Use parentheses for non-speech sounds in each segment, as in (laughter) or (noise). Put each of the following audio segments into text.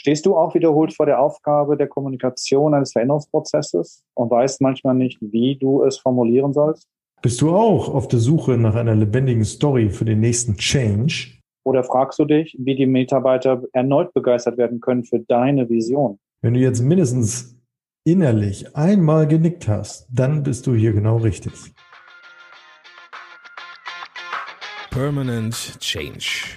Stehst du auch wiederholt vor der Aufgabe der Kommunikation eines Veränderungsprozesses und weißt manchmal nicht, wie du es formulieren sollst? Bist du auch auf der Suche nach einer lebendigen Story für den nächsten Change? Oder fragst du dich, wie die Mitarbeiter erneut begeistert werden können für deine Vision? Wenn du jetzt mindestens innerlich einmal genickt hast, dann bist du hier genau richtig. Permanent Change.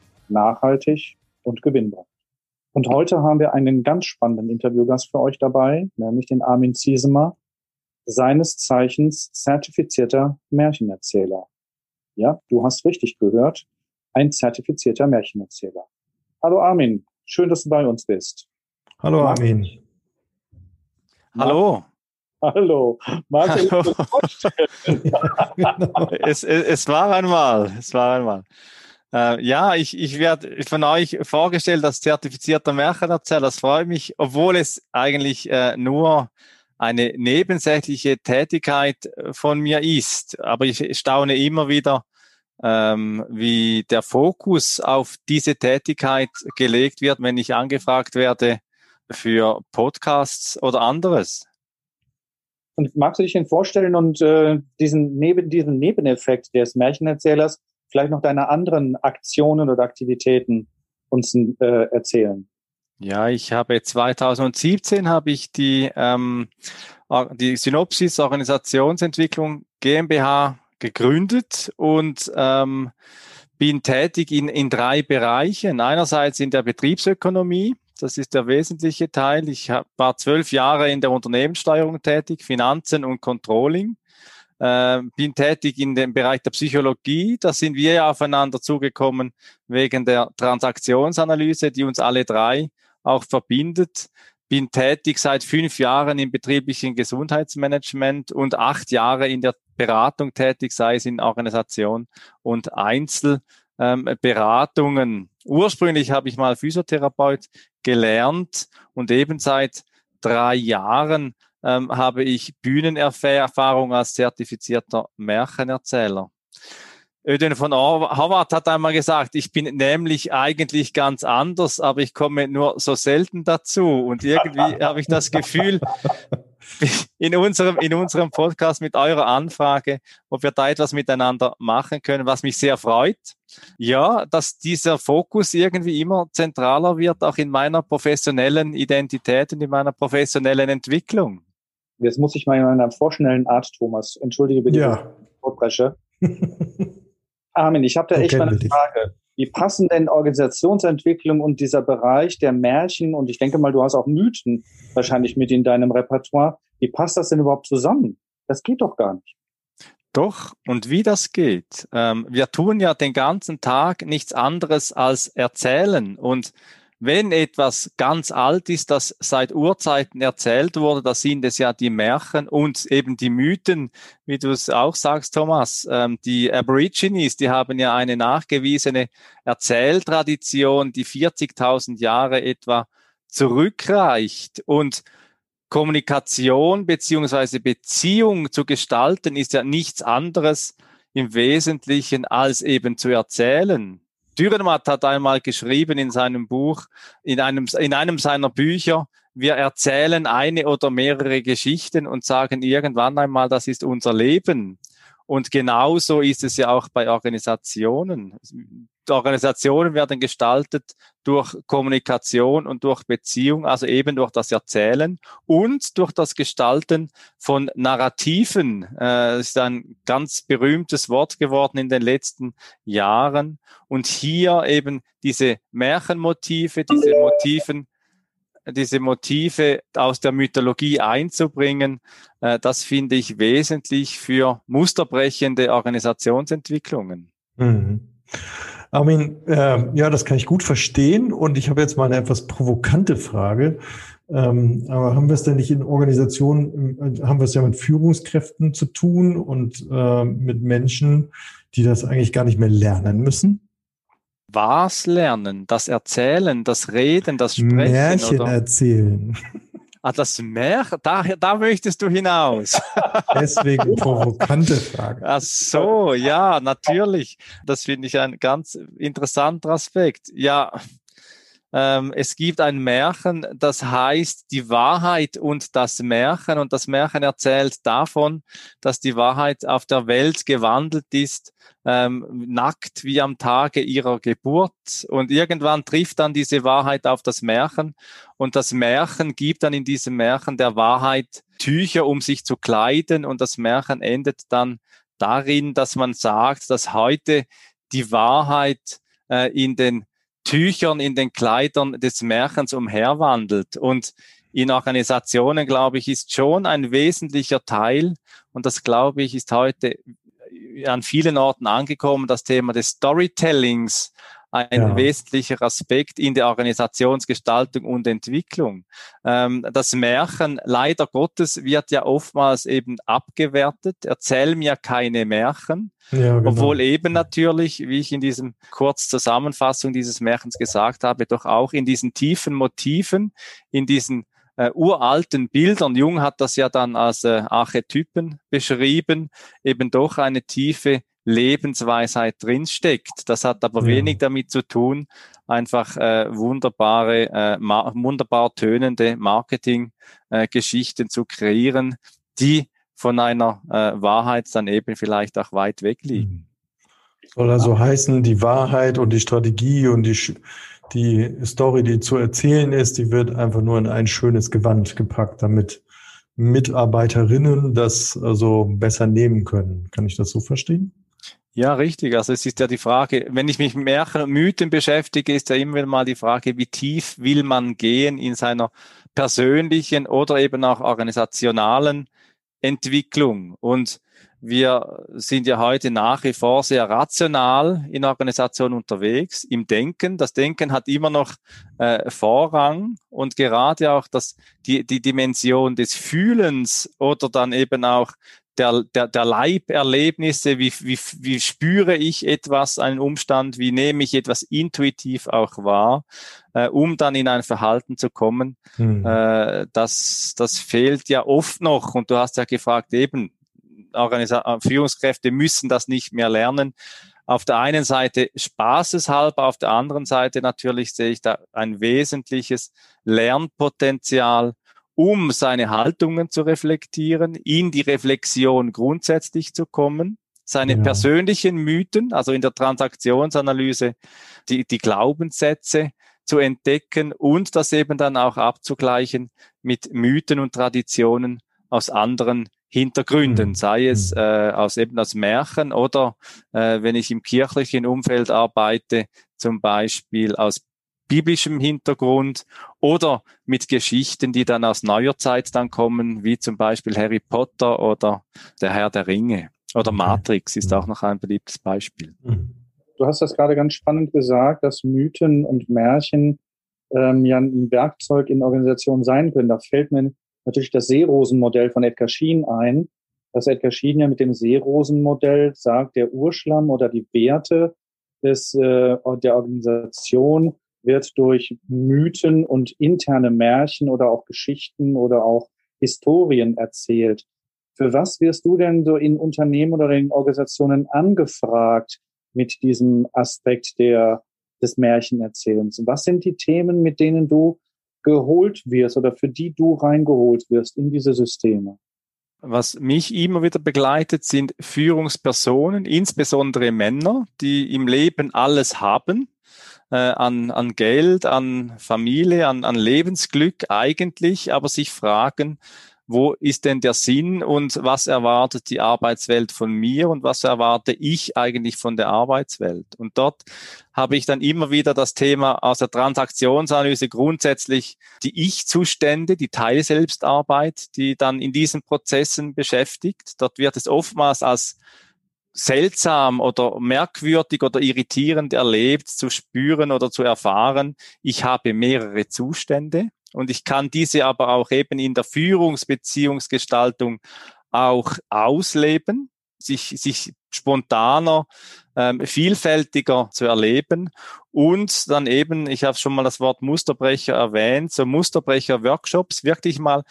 nachhaltig und gewinnbar. Und heute haben wir einen ganz spannenden Interviewgast für euch dabei, nämlich den Armin Ziesemer, seines Zeichens zertifizierter Märchenerzähler. Ja, du hast richtig gehört, ein zertifizierter Märchenerzähler. Hallo Armin, schön, dass du bei uns bist. Hallo Armin. Hallo. Hallo. Magst Hallo. genau. (laughs) es, es, es, war einmal, es war einmal. Äh, ja, ich, ich werde von euch vorgestellt als zertifizierter Märchenerzähler. Das freut mich, obwohl es eigentlich äh, nur eine nebensächliche Tätigkeit äh, von mir ist. Aber ich staune immer wieder, ähm, wie der Fokus auf diese Tätigkeit gelegt wird, wenn ich angefragt werde, für Podcasts oder anderes. Und magst du dich denn vorstellen und äh, diesen, neben, diesen Nebeneffekt des Märchenerzählers vielleicht noch deine anderen Aktionen oder Aktivitäten uns äh, erzählen? Ja, ich habe 2017 habe ich die, ähm, die Synopsis Organisationsentwicklung GmbH gegründet und ähm, bin tätig in, in drei Bereichen. Einerseits in der Betriebsökonomie, das ist der wesentliche Teil. Ich war zwölf Jahre in der Unternehmenssteuerung tätig, Finanzen und Controlling. Äh, bin tätig in dem Bereich der Psychologie. Da sind wir ja aufeinander zugekommen wegen der Transaktionsanalyse, die uns alle drei auch verbindet. Bin tätig seit fünf Jahren im betrieblichen Gesundheitsmanagement und acht Jahre in der Beratung tätig, sei es in Organisation und Einzelberatungen. Ursprünglich habe ich mal Physiotherapeut gelernt und eben seit drei Jahren ähm, habe ich Bühnenerfahrung als zertifizierter Märchenerzähler. Öden von Howard hat einmal gesagt, ich bin nämlich eigentlich ganz anders, aber ich komme nur so selten dazu. Und irgendwie (laughs) habe ich das Gefühl, in unserem, in unserem Podcast mit eurer Anfrage, ob wir da etwas miteinander machen können, was mich sehr freut. Ja, dass dieser Fokus irgendwie immer zentraler wird, auch in meiner professionellen Identität und in meiner professionellen Entwicklung. Jetzt muss ich mal in einer vorschnellen Art, Thomas, entschuldige bitte, ja. Vorbresche. (laughs) Armin, ich habe da echt mal eine Frage. Wie passen denn Organisationsentwicklung und dieser Bereich der Märchen und ich denke mal, du hast auch Mythen wahrscheinlich mit in deinem Repertoire. Wie passt das denn überhaupt zusammen? Das geht doch gar nicht. Doch, und wie das geht. Ähm, wir tun ja den ganzen Tag nichts anderes als erzählen. Und wenn etwas ganz alt ist, das seit Urzeiten erzählt wurde, da sind es ja die Märchen und eben die Mythen, wie du es auch sagst, Thomas. Ähm, die Aborigines, die haben ja eine nachgewiesene Erzähltradition, die 40.000 Jahre etwa zurückreicht. Und Kommunikation beziehungsweise Beziehung zu gestalten ist ja nichts anderes im Wesentlichen als eben zu erzählen. Dürrenmatt hat einmal geschrieben in seinem Buch, in einem, in einem seiner Bücher, wir erzählen eine oder mehrere Geschichten und sagen irgendwann einmal, das ist unser Leben. Und genauso ist es ja auch bei Organisationen. Organisationen werden gestaltet durch Kommunikation und durch Beziehung, also eben durch das Erzählen und durch das Gestalten von Narrativen. Äh, das ist ein ganz berühmtes Wort geworden in den letzten Jahren. Und hier eben diese Märchenmotive, diese Motiven, diese Motive aus der Mythologie einzubringen, äh, das finde ich wesentlich für musterbrechende Organisationsentwicklungen. Mhm. Armin, äh, ja, das kann ich gut verstehen und ich habe jetzt mal eine etwas provokante Frage. Ähm, aber haben wir es denn nicht in Organisationen, äh, haben wir es ja mit Führungskräften zu tun und äh, mit Menschen, die das eigentlich gar nicht mehr lernen müssen? Was lernen? Das Erzählen, das Reden, das Sprechen? Märchen oder? erzählen. Ah, das Märchen, da, da möchtest du hinaus. (laughs) Deswegen provokante Frage. Ach so, ja, natürlich. Das finde ich ein ganz interessanter Aspekt. Ja, ähm, es gibt ein Märchen, das heißt die Wahrheit und das Märchen. Und das Märchen erzählt davon, dass die Wahrheit auf der Welt gewandelt ist, ähm, nackt wie am Tage ihrer Geburt. Und irgendwann trifft dann diese Wahrheit auf das Märchen. Und das Märchen gibt dann in diesem Märchen der Wahrheit Tücher, um sich zu kleiden. Und das Märchen endet dann darin, dass man sagt, dass heute die Wahrheit äh, in den Tüchern in den Kleidern des Märchens umherwandelt. Und in Organisationen, glaube ich, ist schon ein wesentlicher Teil, und das, glaube ich, ist heute an vielen Orten angekommen, das Thema des Storytellings, ein ja. wesentlicher Aspekt in der Organisationsgestaltung und Entwicklung. Ähm, das Märchen, leider Gottes, wird ja oftmals eben abgewertet. Erzähl mir keine Märchen. Ja, genau. Obwohl eben natürlich, wie ich in diesem Kurzzusammenfassung dieses Märchens gesagt habe, doch auch in diesen tiefen Motiven, in diesen äh, uralten Bildern, Jung hat das ja dann als äh, Archetypen beschrieben, eben doch eine tiefe Lebensweisheit drinsteckt. Das hat aber ja. wenig damit zu tun, einfach äh, wunderbare, äh, wunderbar tönende Marketinggeschichten äh, zu kreieren, die von einer äh, Wahrheit dann eben vielleicht auch weit weg liegen. Soll also heißen, die Wahrheit und die Strategie und die, die Story, die zu erzählen ist, die wird einfach nur in ein schönes Gewand gepackt, damit Mitarbeiterinnen das also besser nehmen können. Kann ich das so verstehen? Ja, richtig. Also es ist ja die Frage, wenn ich mich mit Märchen und Mythen beschäftige, ist ja immer wieder mal die Frage, wie tief will man gehen in seiner persönlichen oder eben auch organisationalen Entwicklung. Und wir sind ja heute nach wie vor sehr rational in Organisationen unterwegs, im Denken. Das Denken hat immer noch äh, Vorrang und gerade auch das, die, die Dimension des Fühlens oder dann eben auch der, der, der Leiberlebnisse, wie, wie, wie spüre ich etwas, einen Umstand, wie nehme ich etwas intuitiv auch wahr, äh, um dann in ein Verhalten zu kommen. Mhm. Äh, das, das fehlt ja oft noch. Und du hast ja gefragt, eben, Organisa äh, Führungskräfte müssen das nicht mehr lernen. Auf der einen Seite spaßeshalber, auf der anderen Seite natürlich sehe ich da ein wesentliches Lernpotenzial, um seine Haltungen zu reflektieren, in die Reflexion grundsätzlich zu kommen, seine ja. persönlichen Mythen, also in der Transaktionsanalyse, die, die Glaubenssätze zu entdecken und das eben dann auch abzugleichen mit Mythen und Traditionen aus anderen Hintergründen, mhm. sei es mhm. äh, aus eben aus Märchen oder äh, wenn ich im kirchlichen Umfeld arbeite, zum Beispiel aus biblischem Hintergrund oder mit Geschichten, die dann aus neuer Zeit dann kommen, wie zum Beispiel Harry Potter oder der Herr der Ringe oder Matrix ist auch noch ein beliebtes Beispiel. Mhm. Du hast das gerade ganz spannend gesagt, dass Mythen und Märchen ähm, ja ein Werkzeug in Organisationen sein können. Da fällt mir natürlich das Seerosenmodell von Edgar Schien ein, dass Edgar Schien ja mit dem Seerosenmodell sagt, der Urschlamm oder die Werte des, äh, der Organisation wird durch Mythen und interne Märchen oder auch Geschichten oder auch Historien erzählt. Für was wirst du denn so in Unternehmen oder in Organisationen angefragt mit diesem Aspekt der, des Märchenerzählens? Was sind die Themen, mit denen du geholt wirst oder für die du reingeholt wirst in diese Systeme? Was mich immer wieder begleitet, sind Führungspersonen, insbesondere Männer, die im Leben alles haben, äh, an, an Geld, an Familie, an, an Lebensglück eigentlich, aber sich fragen, wo ist denn der Sinn und was erwartet die Arbeitswelt von mir und was erwarte ich eigentlich von der Arbeitswelt? Und dort habe ich dann immer wieder das Thema aus der Transaktionsanalyse grundsätzlich die Ich-Zustände, die Teilselbstarbeit, die dann in diesen Prozessen beschäftigt. Dort wird es oftmals als seltsam oder merkwürdig oder irritierend erlebt, zu spüren oder zu erfahren. Ich habe mehrere Zustände und ich kann diese aber auch eben in der Führungsbeziehungsgestaltung auch ausleben, sich, sich spontaner, ähm, vielfältiger zu erleben und dann eben, ich habe schon mal das Wort Musterbrecher erwähnt, so Musterbrecher-Workshops, wirklich mal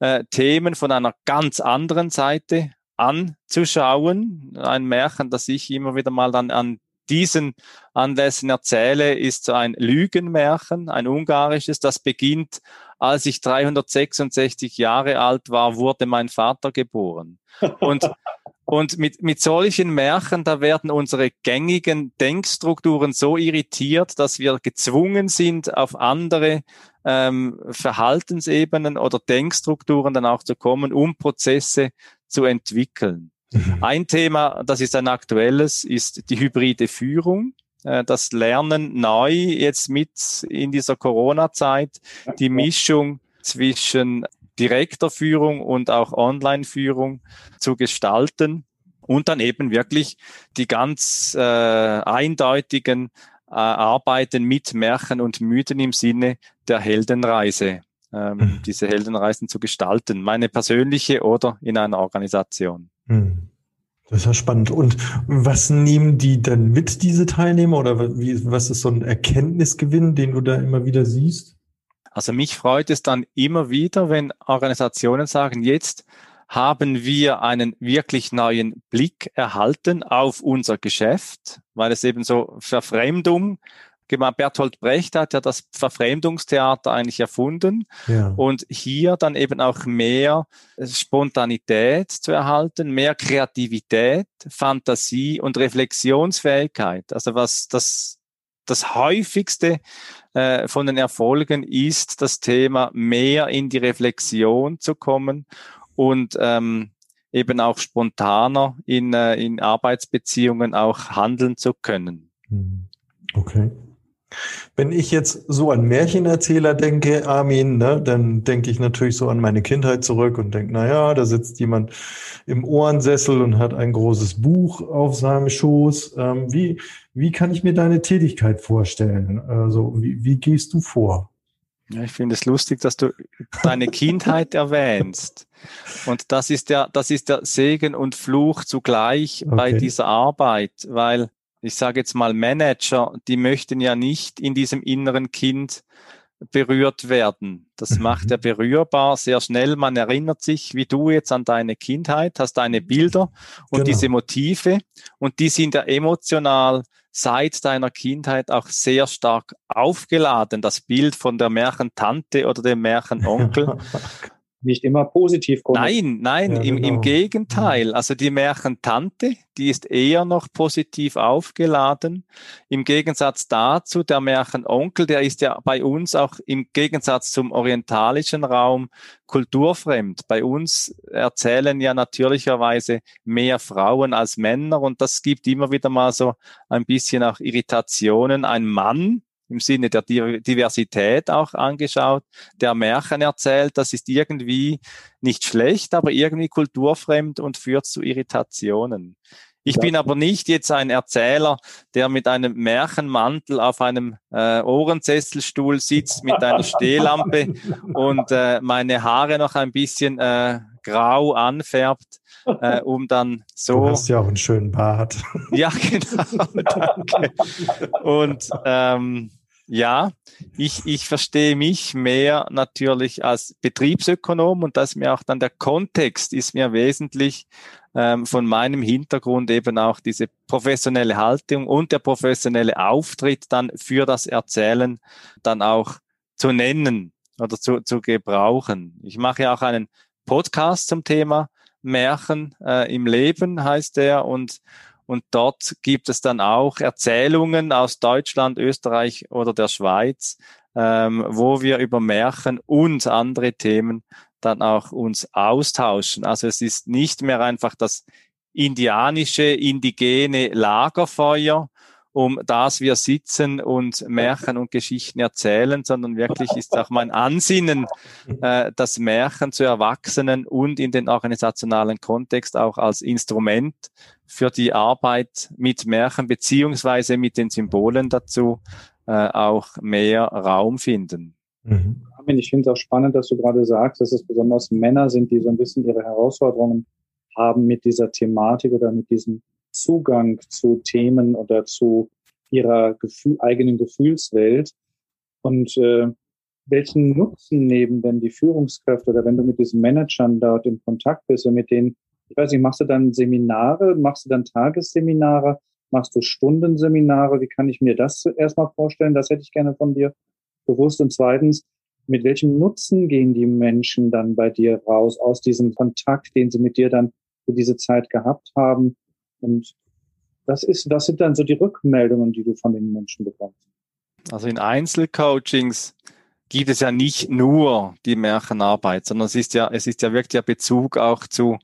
äh, Themen von einer ganz anderen Seite anzuschauen. Ein Märchen, das ich immer wieder mal dann an diesen Anlässen erzähle, ist so ein Lügenmärchen, ein ungarisches, das beginnt, als ich 366 Jahre alt war, wurde mein Vater geboren. Und, (laughs) und mit, mit solchen Märchen, da werden unsere gängigen Denkstrukturen so irritiert, dass wir gezwungen sind, auf andere ähm, Verhaltensebenen oder Denkstrukturen dann auch zu kommen, um Prozesse zu entwickeln. Mhm. Ein Thema, das ist ein aktuelles, ist die hybride Führung. Äh, das Lernen neu jetzt mit in dieser Corona-Zeit, die Mischung zwischen direkter Führung und auch Online-Führung zu gestalten und dann eben wirklich die ganz äh, eindeutigen äh, Arbeiten mit Märchen und Mythen im Sinne der Heldenreise ähm, mhm. diese Heldenreisen zu gestalten, meine persönliche oder in einer Organisation. Mhm. Das ist ja spannend. Und was nehmen die dann mit, diese Teilnehmer? Oder was ist so ein Erkenntnisgewinn, den du da immer wieder siehst? Also mich freut es dann immer wieder, wenn Organisationen sagen, jetzt haben wir einen wirklich neuen Blick erhalten auf unser Geschäft, weil es eben so Verfremdung Bertolt Brecht hat ja das Verfremdungstheater eigentlich erfunden ja. und hier dann eben auch mehr Spontanität zu erhalten, mehr Kreativität, Fantasie und Reflexionsfähigkeit. Also was das, das häufigste äh, von den Erfolgen ist, das Thema mehr in die Reflexion zu kommen und ähm, eben auch spontaner in, äh, in Arbeitsbeziehungen auch handeln zu können. Mhm. Okay. Wenn ich jetzt so an Märchenerzähler denke, Armin, ne, dann denke ich natürlich so an meine Kindheit zurück und denke, na ja, da sitzt jemand im Ohrensessel und hat ein großes Buch auf seinem Schoß. Ähm, wie, wie kann ich mir deine Tätigkeit vorstellen? Also, wie, wie gehst du vor? Ja, ich finde es lustig, dass du deine Kindheit (laughs) erwähnst. Und das ist der, das ist der Segen und Fluch zugleich okay. bei dieser Arbeit, weil ich sage jetzt mal Manager, die möchten ja nicht in diesem inneren Kind berührt werden. Das mhm. macht er berührbar sehr schnell. Man erinnert sich, wie du jetzt an deine Kindheit, hast deine Bilder und genau. diese Motive und die sind ja emotional seit deiner Kindheit auch sehr stark aufgeladen. Das Bild von der Märchentante oder dem (laughs) Märchenonkel. (laughs) nicht immer positiv Nein, nein, ja, im, genau. im Gegenteil. Also die Märchentante, die ist eher noch positiv aufgeladen. Im Gegensatz dazu, der Märchenonkel, der ist ja bei uns auch im Gegensatz zum orientalischen Raum kulturfremd. Bei uns erzählen ja natürlicherweise mehr Frauen als Männer und das gibt immer wieder mal so ein bisschen auch Irritationen. Ein Mann, im Sinne der Diversität auch angeschaut, der Märchen erzählt. Das ist irgendwie nicht schlecht, aber irgendwie kulturfremd und führt zu Irritationen. Ich bin aber nicht jetzt ein Erzähler, der mit einem Märchenmantel auf einem äh, Ohrensesselstuhl sitzt mit einer Stehlampe (laughs) und äh, meine Haare noch ein bisschen äh, grau anfärbt, äh, um dann so. Du hast ja auch einen schönen Bart. Ja, genau. (laughs) danke. Und ähm, ja, ich, ich verstehe mich mehr natürlich als Betriebsökonom und dass mir auch dann der Kontext ist mir wesentlich ähm, von meinem Hintergrund eben auch diese professionelle Haltung und der professionelle Auftritt dann für das Erzählen dann auch zu nennen oder zu, zu gebrauchen. Ich mache ja auch einen Podcast zum Thema Märchen äh, im Leben heißt der und und dort gibt es dann auch Erzählungen aus Deutschland, Österreich oder der Schweiz, ähm, wo wir über Märchen und andere Themen dann auch uns austauschen. Also es ist nicht mehr einfach das indianische, indigene Lagerfeuer um das wir sitzen und Märchen und Geschichten erzählen, sondern wirklich ist auch mein Ansinnen, äh, das Märchen zu erwachsenen und in den organisationalen Kontext auch als Instrument für die Arbeit mit Märchen beziehungsweise mit den Symbolen dazu äh, auch mehr Raum finden. Mhm. Ich finde es auch spannend, dass du gerade sagst, dass es besonders Männer sind, die so ein bisschen ihre Herausforderungen haben mit dieser Thematik oder mit diesem Zugang zu Themen oder zu ihrer Gefühl, eigenen Gefühlswelt. Und äh, welchen Nutzen nehmen denn die Führungskräfte oder wenn du mit diesen Managern dort im Kontakt bist und mit denen, ich weiß nicht, machst du dann Seminare, machst du dann Tagesseminare, machst du Stundenseminare? Wie kann ich mir das erstmal vorstellen? Das hätte ich gerne von dir bewusst. Und zweitens, mit welchem Nutzen gehen die Menschen dann bei dir raus aus diesem Kontakt, den sie mit dir dann für diese Zeit gehabt haben? Und das ist, das sind dann so die Rückmeldungen, die du von den Menschen bekommst. Also in Einzelcoachings gibt es ja nicht nur die Märchenarbeit, sondern es ist ja, es ist ja wirklich der Bezug auch zu,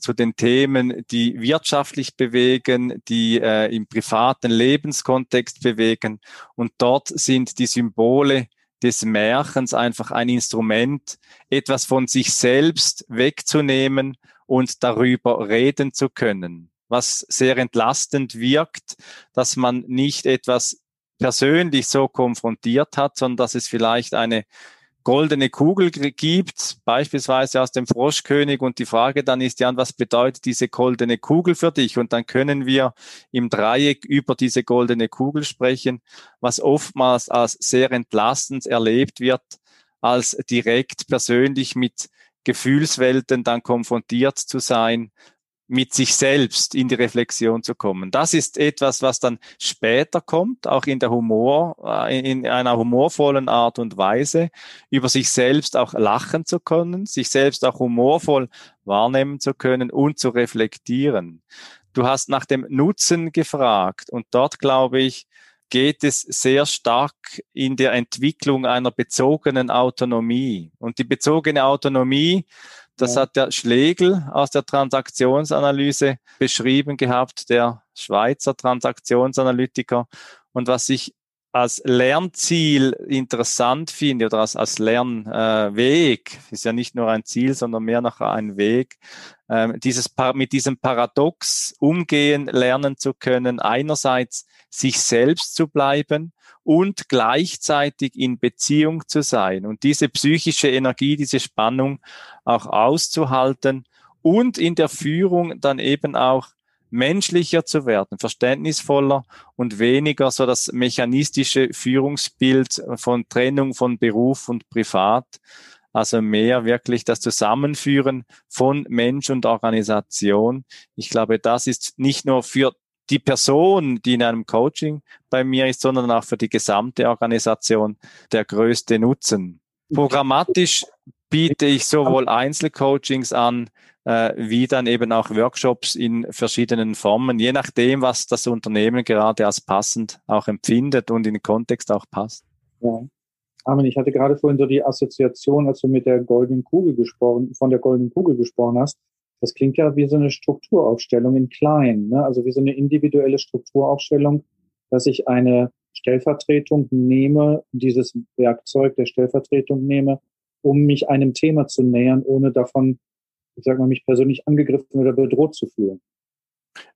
zu den Themen, die wirtschaftlich bewegen, die äh, im privaten Lebenskontext bewegen. Und dort sind die Symbole des Märchens einfach ein Instrument, etwas von sich selbst wegzunehmen und darüber reden zu können was sehr entlastend wirkt, dass man nicht etwas persönlich so konfrontiert hat, sondern dass es vielleicht eine goldene Kugel gibt, beispielsweise aus dem Froschkönig und die Frage dann ist, ja, was bedeutet diese goldene Kugel für dich? Und dann können wir im Dreieck über diese goldene Kugel sprechen, was oftmals als sehr entlastend erlebt wird, als direkt persönlich mit Gefühlswelten dann konfrontiert zu sein, mit sich selbst in die Reflexion zu kommen. Das ist etwas, was dann später kommt, auch in der Humor, äh, in einer humorvollen Art und Weise, über sich selbst auch lachen zu können, sich selbst auch humorvoll wahrnehmen zu können und zu reflektieren. Du hast nach dem Nutzen gefragt und dort glaube ich, geht es sehr stark in der Entwicklung einer bezogenen Autonomie. Und die bezogene Autonomie das ja. hat der Schlegel aus der Transaktionsanalyse beschrieben gehabt, der Schweizer Transaktionsanalytiker. Und was ich als Lernziel interessant finde oder als, als Lernweg, äh, ist ja nicht nur ein Ziel, sondern mehr noch ein Weg, äh, dieses, mit diesem Paradox umgehen lernen zu können, einerseits sich selbst zu bleiben und gleichzeitig in Beziehung zu sein und diese psychische Energie, diese Spannung auch auszuhalten und in der Führung dann eben auch menschlicher zu werden, verständnisvoller und weniger so das mechanistische Führungsbild von Trennung von Beruf und Privat, also mehr wirklich das Zusammenführen von Mensch und Organisation. Ich glaube, das ist nicht nur für die Person, die in einem Coaching bei mir ist, sondern auch für die gesamte Organisation der größte Nutzen. Programmatisch biete ich sowohl Einzelcoachings an, äh, wie dann eben auch Workshops in verschiedenen Formen, je nachdem, was das Unternehmen gerade als passend auch empfindet und in den Kontext auch passt. Ja. Armin, ich hatte gerade vorhin so die Assoziation, als du mit der goldenen Kugel gesprochen, von der goldenen Kugel gesprochen hast. Das klingt ja wie so eine Strukturaufstellung in klein, ne? also wie so eine individuelle Strukturaufstellung, dass ich eine Stellvertretung nehme, dieses Werkzeug der Stellvertretung nehme, um mich einem Thema zu nähern, ohne davon, ich sag mal, mich persönlich angegriffen oder bedroht zu fühlen.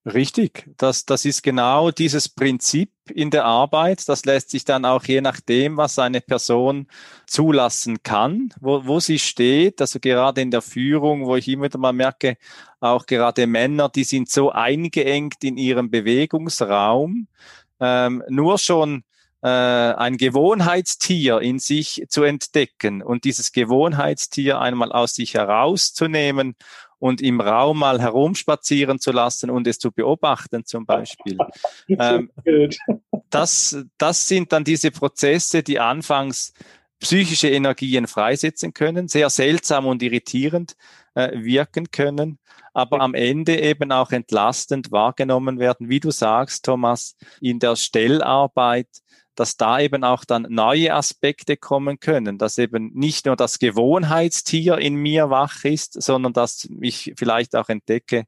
Richtig, das, das ist genau dieses Prinzip in der Arbeit. Das lässt sich dann auch je nachdem, was eine Person zulassen kann, wo, wo sie steht, also gerade in der Führung, wo ich immer wieder mal merke, auch gerade Männer, die sind so eingeengt in ihrem Bewegungsraum, ähm, nur schon äh, ein Gewohnheitstier in sich zu entdecken und dieses Gewohnheitstier einmal aus sich herauszunehmen und im Raum mal herumspazieren zu lassen und es zu beobachten zum Beispiel. (laughs) ähm, das, das sind dann diese Prozesse, die anfangs psychische Energien freisetzen können, sehr seltsam und irritierend äh, wirken können, aber am Ende eben auch entlastend wahrgenommen werden, wie du sagst, Thomas, in der Stellarbeit dass da eben auch dann neue Aspekte kommen können, dass eben nicht nur das Gewohnheitstier in mir wach ist, sondern dass ich vielleicht auch entdecke,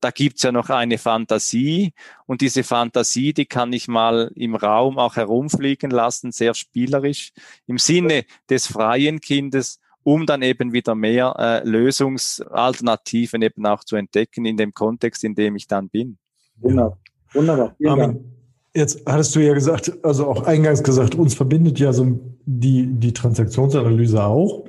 da gibt's ja noch eine Fantasie und diese Fantasie, die kann ich mal im Raum auch herumfliegen lassen, sehr spielerisch, im Sinne des freien Kindes, um dann eben wieder mehr äh, Lösungsalternativen eben auch zu entdecken in dem Kontext, in dem ich dann bin. Wunderbar. Wunderbar. Vielen Dank. Jetzt hattest du ja gesagt, also auch eingangs gesagt, uns verbindet ja so die, die Transaktionsanalyse auch.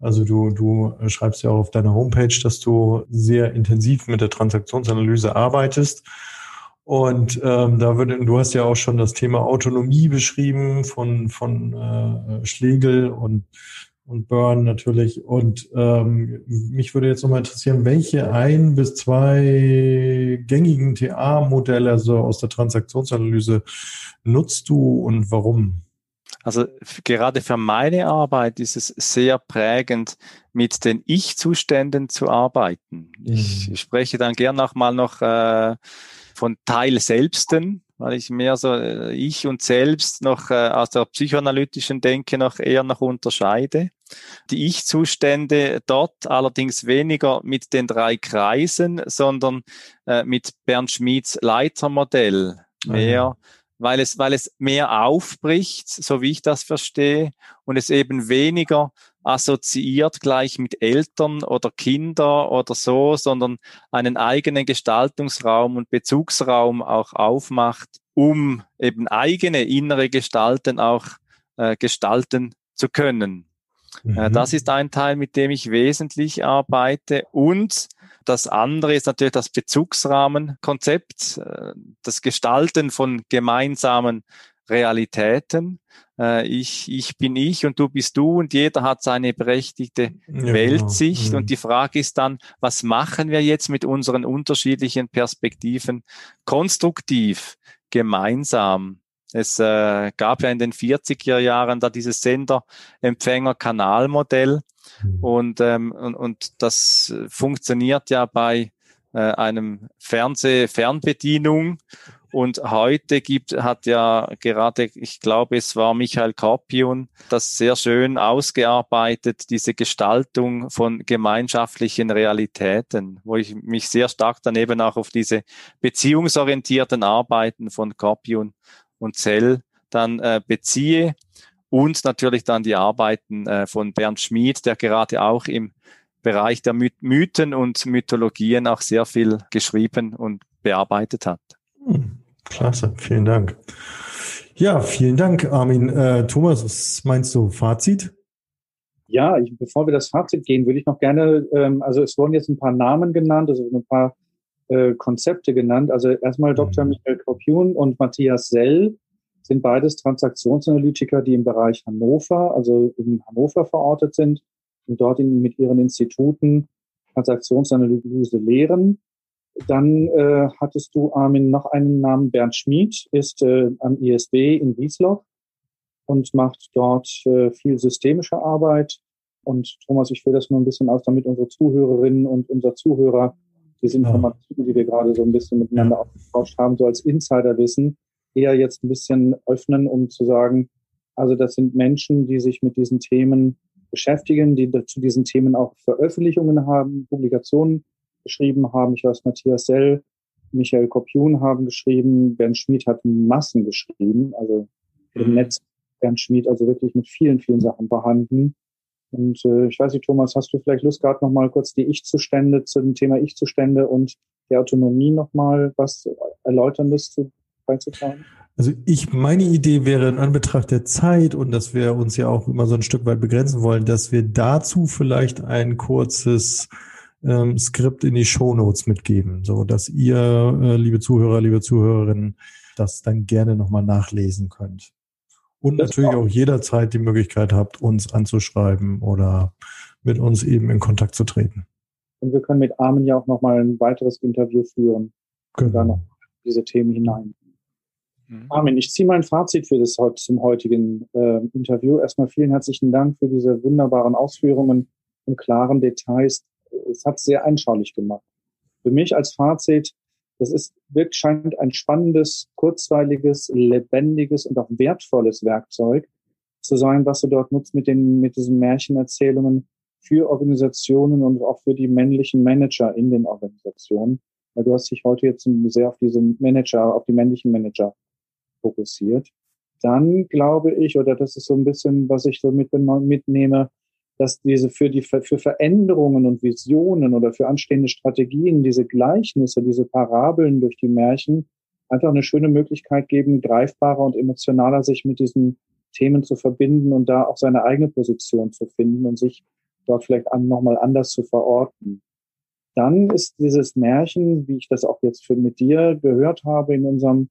Also du, du schreibst ja auch auf deiner Homepage, dass du sehr intensiv mit der Transaktionsanalyse arbeitest. Und ähm, da würde, du hast ja auch schon das Thema Autonomie beschrieben von, von äh, Schlegel und und Burn natürlich. Und ähm, mich würde jetzt nochmal interessieren, welche ein bis zwei gängigen TA-Modelle also aus der Transaktionsanalyse nutzt du und warum? Also gerade für meine Arbeit ist es sehr prägend, mit den Ich-Zuständen zu arbeiten. Mhm. Ich spreche dann gern auch mal noch äh, von Teil Selbsten, weil ich mehr so äh, ich und selbst noch äh, aus der psychoanalytischen Denke noch eher noch unterscheide. Die Ich-Zustände dort allerdings weniger mit den drei Kreisen, sondern äh, mit Bernd Schmieds Leitermodell mehr. Mhm weil es, weil es mehr aufbricht, so wie ich das verstehe, und es eben weniger assoziiert gleich mit Eltern oder Kinder oder so, sondern einen eigenen Gestaltungsraum und Bezugsraum auch aufmacht, um eben eigene innere Gestalten auch äh, gestalten zu können. Äh, mhm. Das ist ein Teil, mit dem ich wesentlich arbeite und das andere ist natürlich das Bezugsrahmenkonzept, äh, das Gestalten von gemeinsamen Realitäten. Äh, ich, ich bin ich und du bist du und jeder hat seine berechtigte ja, Weltsicht. Genau. Und mhm. die Frage ist dann, was machen wir jetzt mit unseren unterschiedlichen Perspektiven konstruktiv, gemeinsam? Es äh, gab ja in den 40er Jahren da dieses Sender-Empfänger-Kanalmodell mhm. und, ähm, und, und das funktioniert ja bei äh, einem Fernseh-Fernbedienung und heute gibt, hat ja gerade, ich glaube, es war Michael Korpion, das sehr schön ausgearbeitet, diese Gestaltung von gemeinschaftlichen Realitäten, wo ich mich sehr stark dann eben auch auf diese beziehungsorientierten Arbeiten von Korpion und Zell dann äh, beziehe. Und natürlich dann die Arbeiten äh, von Bernd Schmid, der gerade auch im Bereich der Mythen und Mythologien auch sehr viel geschrieben und bearbeitet hat. Hm, klasse, vielen Dank. Ja, vielen Dank, Armin. Äh, Thomas, was meinst du? Fazit? Ja, ich, bevor wir das Fazit gehen, würde ich noch gerne, ähm, also es wurden jetzt ein paar Namen genannt, also ein paar äh, Konzepte genannt. Also erstmal Dr. Mhm. Michael Kopjun und Matthias Sell sind beides Transaktionsanalytiker, die im Bereich Hannover, also in Hannover verortet sind und dort in, mit ihren Instituten Transaktionsanalyse lehren. Dann äh, hattest du, Armin, noch einen Namen. Bernd Schmid ist äh, am ISB in Wiesloch und macht dort äh, viel systemische Arbeit. Und Thomas, ich führe das nur ein bisschen aus, damit unsere Zuhörerinnen und unser Zuhörer diese Informationen, die wir gerade so ein bisschen miteinander ja. ausgetauscht haben, so als Insiderwissen, eher jetzt ein bisschen öffnen, um zu sagen, also das sind Menschen, die sich mit diesen Themen beschäftigen, die zu diesen Themen auch Veröffentlichungen haben, Publikationen geschrieben haben. Ich weiß, Matthias Sell, Michael Kopjun haben geschrieben, Bernd Schmid hat Massen geschrieben, also im mhm. Netz Bernd Schmid, also wirklich mit vielen, vielen Sachen vorhanden. Und äh, ich weiß nicht, Thomas, hast du vielleicht Lust gerade nochmal kurz die Ich-Zustände zu dem Thema Ich-Zustände und der Autonomie nochmal was Erläuterndes zu, beizutragen? Also ich, meine Idee wäre in Anbetracht der Zeit und dass wir uns ja auch immer so ein Stück weit begrenzen wollen, dass wir dazu vielleicht ein kurzes ähm, Skript in die Show Notes mitgeben, so dass ihr, äh, liebe Zuhörer, liebe Zuhörerinnen, das dann gerne nochmal nachlesen könnt. Und das natürlich auch jederzeit die Möglichkeit habt, uns anzuschreiben oder mit uns eben in Kontakt zu treten. Und wir können mit Armin ja auch nochmal ein weiteres Interview führen. Genau. Und dann noch diese Themen hinein. Mhm. Armin, ich ziehe mein Fazit für das zum heutigen äh, Interview. Erstmal vielen herzlichen Dank für diese wunderbaren Ausführungen und klaren Details. Es hat sehr anschaulich gemacht. Für mich als Fazit, Das ist, wird, scheint ein spannendes, kurzweiliges, lebendiges und auch wertvolles Werkzeug zu sein, was du dort nutzt mit den, mit diesen Märchenerzählungen für Organisationen und auch für die männlichen Manager in den Organisationen. Weil du hast dich heute jetzt sehr auf diese Manager, auf die männlichen Manager fokussiert. Dann glaube ich, oder das ist so ein bisschen, was ich so mit, mitnehme, dass diese für die für Veränderungen und Visionen oder für anstehende Strategien diese Gleichnisse, diese Parabeln durch die Märchen einfach eine schöne Möglichkeit geben, greifbarer und emotionaler sich mit diesen Themen zu verbinden und da auch seine eigene Position zu finden und sich dort vielleicht an, nochmal anders zu verorten. Dann ist dieses Märchen, wie ich das auch jetzt für mit dir gehört habe in unserem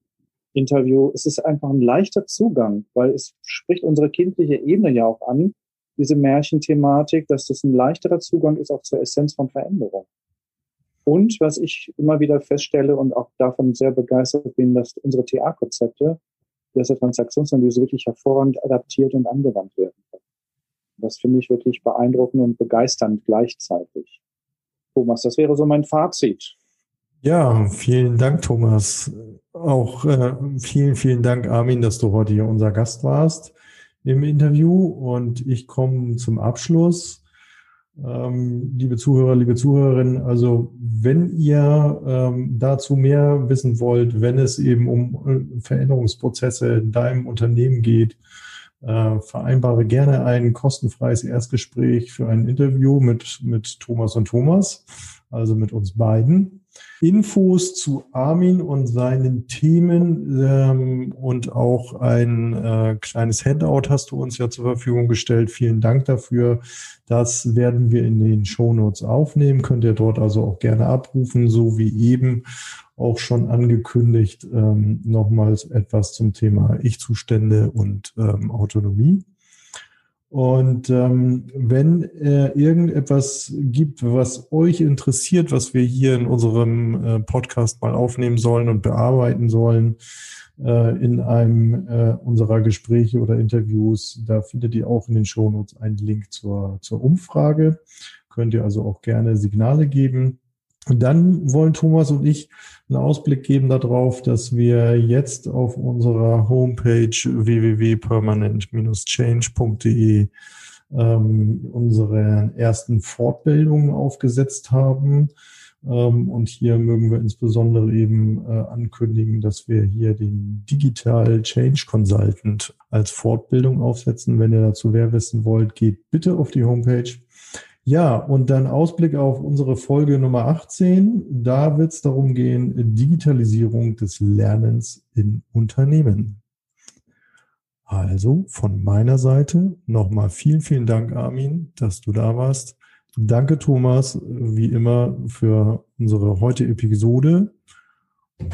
Interview, es ist einfach ein leichter Zugang, weil es spricht unsere kindliche Ebene ja auch an, diese Märchenthematik, dass das ein leichterer Zugang ist auch zur Essenz von Veränderung. Und was ich immer wieder feststelle und auch davon sehr begeistert bin, dass unsere TA-Konzepte, dass der Transaktionsanalyse wirklich hervorragend adaptiert und angewandt werden können. Das finde ich wirklich beeindruckend und begeisternd gleichzeitig. Thomas, das wäre so mein Fazit. Ja, vielen Dank, Thomas. Auch äh, vielen, vielen Dank, Armin, dass du heute hier unser Gast warst im Interview. Und ich komme zum Abschluss. Ähm, liebe Zuhörer, liebe Zuhörerinnen, also wenn ihr ähm, dazu mehr wissen wollt, wenn es eben um äh, Veränderungsprozesse in deinem Unternehmen geht, äh, vereinbare gerne ein kostenfreies Erstgespräch für ein Interview mit, mit Thomas und Thomas, also mit uns beiden. Infos zu Armin und seinen Themen ähm, und auch ein äh, kleines Handout hast du uns ja zur Verfügung gestellt. Vielen Dank dafür. Das werden wir in den Shownotes aufnehmen. Könnt ihr dort also auch gerne abrufen, so wie eben auch schon angekündigt, ähm, nochmals etwas zum Thema Ich-Zustände und ähm, Autonomie. Und ähm, wenn äh, irgendetwas gibt, was euch interessiert, was wir hier in unserem äh, Podcast mal aufnehmen sollen und bearbeiten sollen äh, in einem äh, unserer Gespräche oder Interviews, da findet ihr auch in den Shownotes einen Link zur, zur Umfrage. Könnt ihr also auch gerne Signale geben. Und dann wollen Thomas und ich einen Ausblick geben darauf, dass wir jetzt auf unserer Homepage www.permanent-change.de ähm, unsere ersten Fortbildungen aufgesetzt haben. Ähm, und hier mögen wir insbesondere eben äh, ankündigen, dass wir hier den Digital Change Consultant als Fortbildung aufsetzen. Wenn ihr dazu mehr wissen wollt, geht bitte auf die Homepage ja, und dann Ausblick auf unsere Folge Nummer 18. Da wird es darum gehen, Digitalisierung des Lernens in Unternehmen. Also von meiner Seite nochmal vielen, vielen Dank, Armin, dass du da warst. Danke, Thomas, wie immer für unsere heutige Episode.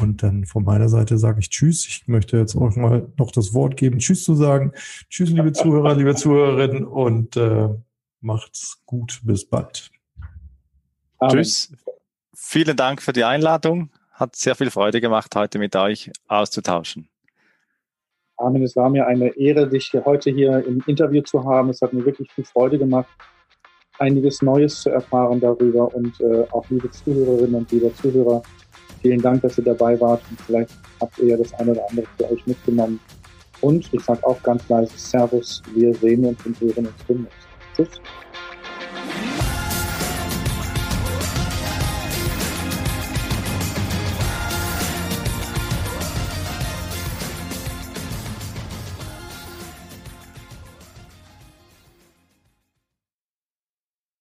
Und dann von meiner Seite sage ich Tschüss. Ich möchte jetzt auch mal noch das Wort geben, Tschüss zu sagen. Tschüss, liebe Zuhörer, liebe Zuhörerinnen und äh, Macht's gut, bis bald. Amen. Tschüss. Vielen Dank für die Einladung. Hat sehr viel Freude gemacht, heute mit euch auszutauschen. Amen. Es war mir eine Ehre, dich hier heute hier im Interview zu haben. Es hat mir wirklich viel Freude gemacht, einiges Neues zu erfahren darüber. Und äh, auch liebe Zuhörerinnen und liebe Zuhörer, vielen Dank, dass ihr dabei wart. Und vielleicht habt ihr ja das eine oder andere für euch mitgenommen. Und ich sage auch ganz leise Servus. Wir sehen uns und hören uns demnächst. Tchau.